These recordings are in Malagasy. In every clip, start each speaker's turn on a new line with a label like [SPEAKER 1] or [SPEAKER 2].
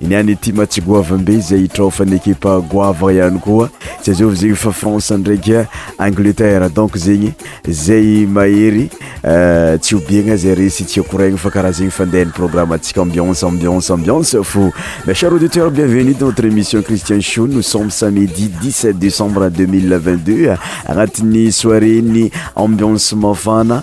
[SPEAKER 1] Ny any Tima tsy goavambe izay hitraofan'ny ekipa goavagna ihany koa. Tsy azovy zegny fa France ndraika Angleterre donc zegny zay mahery euh, tsy obiagna zay resy tsy akoraigny fa karaha zegny fandehan'ny programme antsika ambiance ambiance ambiance fo. Mes chers auditeurs bienvenue dans votre émission Christian Show nous sommes samedi 17 décembre 2022 agnatin'ny soirée-n'ny ambiance mafana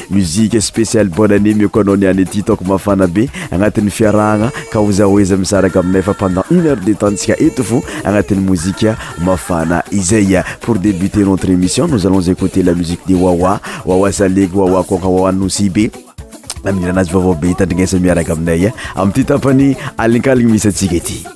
[SPEAKER 1] Musique spéciale bonne année meko anao ny année ty taoko mafana be agnatin'ny fiarahagna ka oza oeza misaraka aminay fa pendant une heure de temps ntsika eto fo agnatin'ny mozika mafana izay pour débuter notre émission nous allons écouter la musique de wawa wawa salegy wawa kôka wawa nosy be amin'ny hira anazy vaovao be tandrignesy miaraka aminay amty tapany alinkaligny misy antsika ity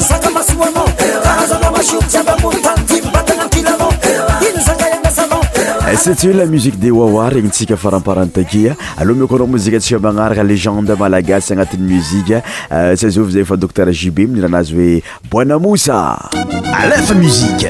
[SPEAKER 1] c'est tu la musique de wawa regnintsika faramparany takia aloha mioko anao mozika tsika magnaraka légende malagasy agnatin'ny musique euh, tsy azovy zay fa docteur JB miniranazy hoe
[SPEAKER 2] boana mosa alefa musique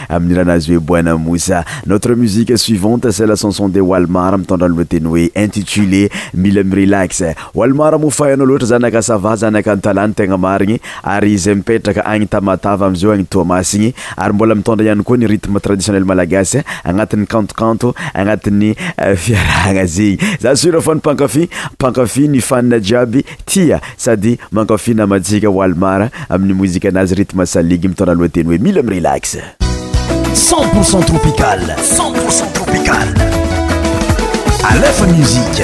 [SPEAKER 2] Amin'ny hira nazy hoe Buena Musa.
[SPEAKER 3] Notre musique suivante c'est la chanson de Walmart mitondra ny lohateny hoe intitulé Mila mi-relax. Walmart moa fay anao loatra zanaka Sava zanaka Antalana tegna marigny ary izay mipetraka agny Tamatave amzao agny Toamasigny ary mbola mitondra ihany koa ny rythme traditionnel malagasy agnatin'ny kanto kanto agnatin'ny fiarahagna zegny. Za sûr fa ny mpankafy mpankafy ny fan jiaby Tia sady mankafy namantsika Walmar amin'ny mozikanazy rythme saligy mitondra lohateny hoe Mila mi-relax.
[SPEAKER 1] Cent pour cent tropical,
[SPEAKER 3] cent pour cent tropical. Alefa musique.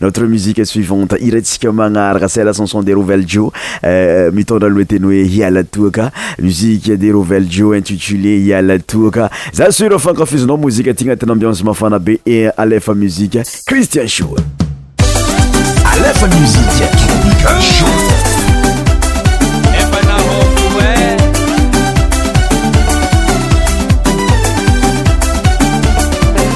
[SPEAKER 3] Notre musique suivante, iraintsika magnaraka c'est la chanson de Roveljo, mitondra lohateny hoe hiala toaka, musique de Roveljo intitulé hiala toaka. Za sur fa ankafizinao mozika ty agnatin'ny ambiance mafana be et alefa musique Christian Show.
[SPEAKER 1] Alefa musique Tropical Show.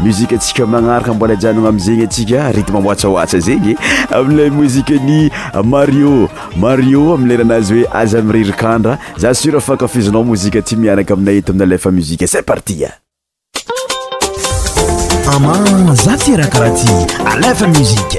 [SPEAKER 1] Musique antsika magnaraka mbola hijanogna amin'izegny antsika rythme mihoatsahoatsa zegny amin'ilay musique an'i Mario Mario amin'ny leranazy hoe aza
[SPEAKER 4] mirery kandra za sur fa
[SPEAKER 1] ankafizinao mozika ty miaraka aminay eto amin'ny alefa musique c'est parti a
[SPEAKER 5] Ama za tsy raha karaha ty alefa
[SPEAKER 6] musique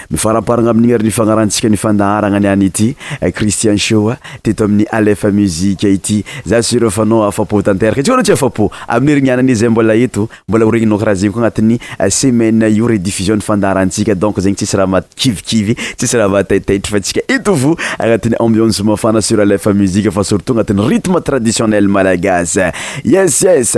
[SPEAKER 6] Mifaramparagna amin'igny ary ny fagnarantsika ny
[SPEAKER 1] fandaharagna niany ity Christian Show teto amin'ny Alefa Musique ity. Za sûr fa anao afa-po tanteraka. Etsy koa anao tsy afa-po amin'ny herignanana izay mbola eto, mbola horegninao karaha zegny koa agnatin'ny semaine io rediffusion ny fandaharantsika donc zegny tsisy raha mahakivikivy, tsisy raha mahataitaitra fa tsika eto fo agnatin'ny ambiance mafana sur Alefa Musique fa surtout agnatin'ny rythme traditionnel malagasy. Yes yes.